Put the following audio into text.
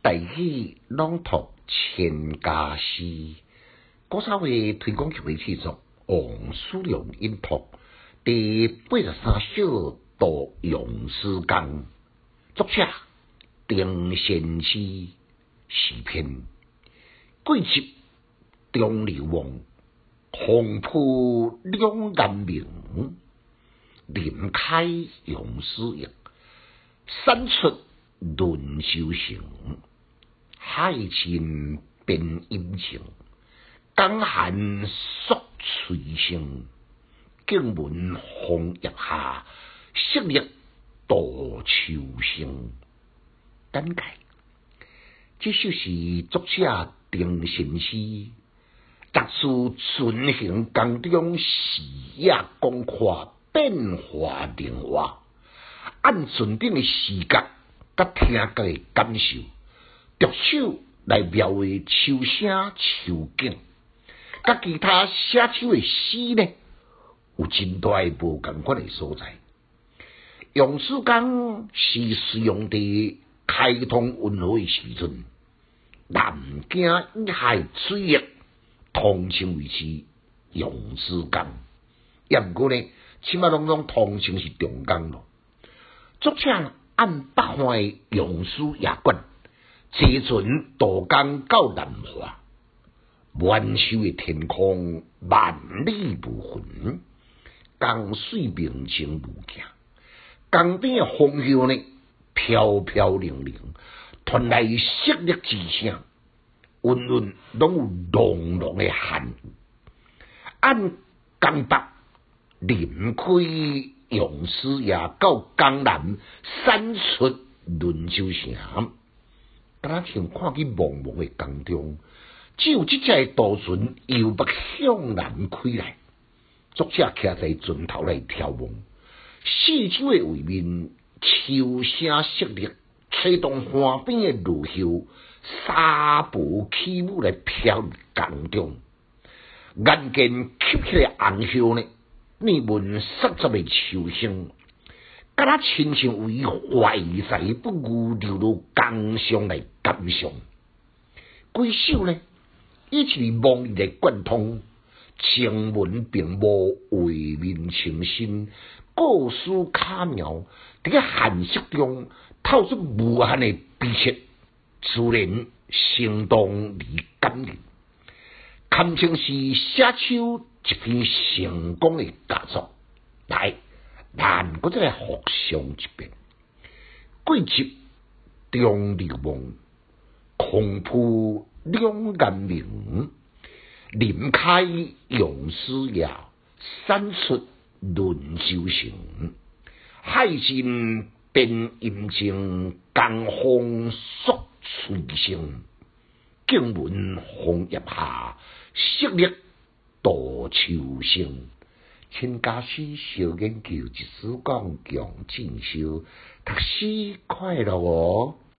大喜朗读千家诗，古早会推广曲为制作，王叔良音读第八十三首读咏诗纲，作者丁先师诗篇，贵集中流王，红铺两岸明，林开咏诗意，山出论修行。海深变阴晴，江寒缩翠声。景闻枫叶下，雪绿渡秋声。感慨，这首是作者丁先师，特殊存行当中视野广阔，变化灵活，按纯定的视角，甲听觉的感受。着手来描绘秋声秋景，甲其他写手的诗呢，有真大无共款的所在。用诗工是使用伫开通运河的时阵，南京一海水域通称为是用诗工，也毋过呢，起码拢拢通称是中江咯。作者按北方的用诗夜馆。坐船渡江到南华，满秋的天空万里无云，江水明清无惊，江边的风叶呢飘飘零零，传来淅沥之声，温润拢有浓浓的寒意。按江北林开用诗也到江南山出轮州城。敢若像看见茫茫诶江中，只有即只渡船由北向南开来，作者徛在船头来眺望，四周诶位面秋声淅沥，吹动岸边诶芦叶，沙步起舞来飘入江中，眼见吸起来红叶呢，你闻湿湿诶秋声。甲他亲像为怀才不遇流入江上来感伤，几首呢？伊是望丽的贯通，情文并无为民清新，故事巧妙，伫个寒色中透出无限的悲切，自然生动而感人，堪称是写手一篇成功的佳作。来。但搁再来复上一遍，贵集中流梦，空铺两岸明，林开咏诗也，山出论舟行。海尽变阴晴，江风朔翠声。静闻红叶下，雪绿渡秋声。请家师小研究，一时讲强进修，读书快乐哦。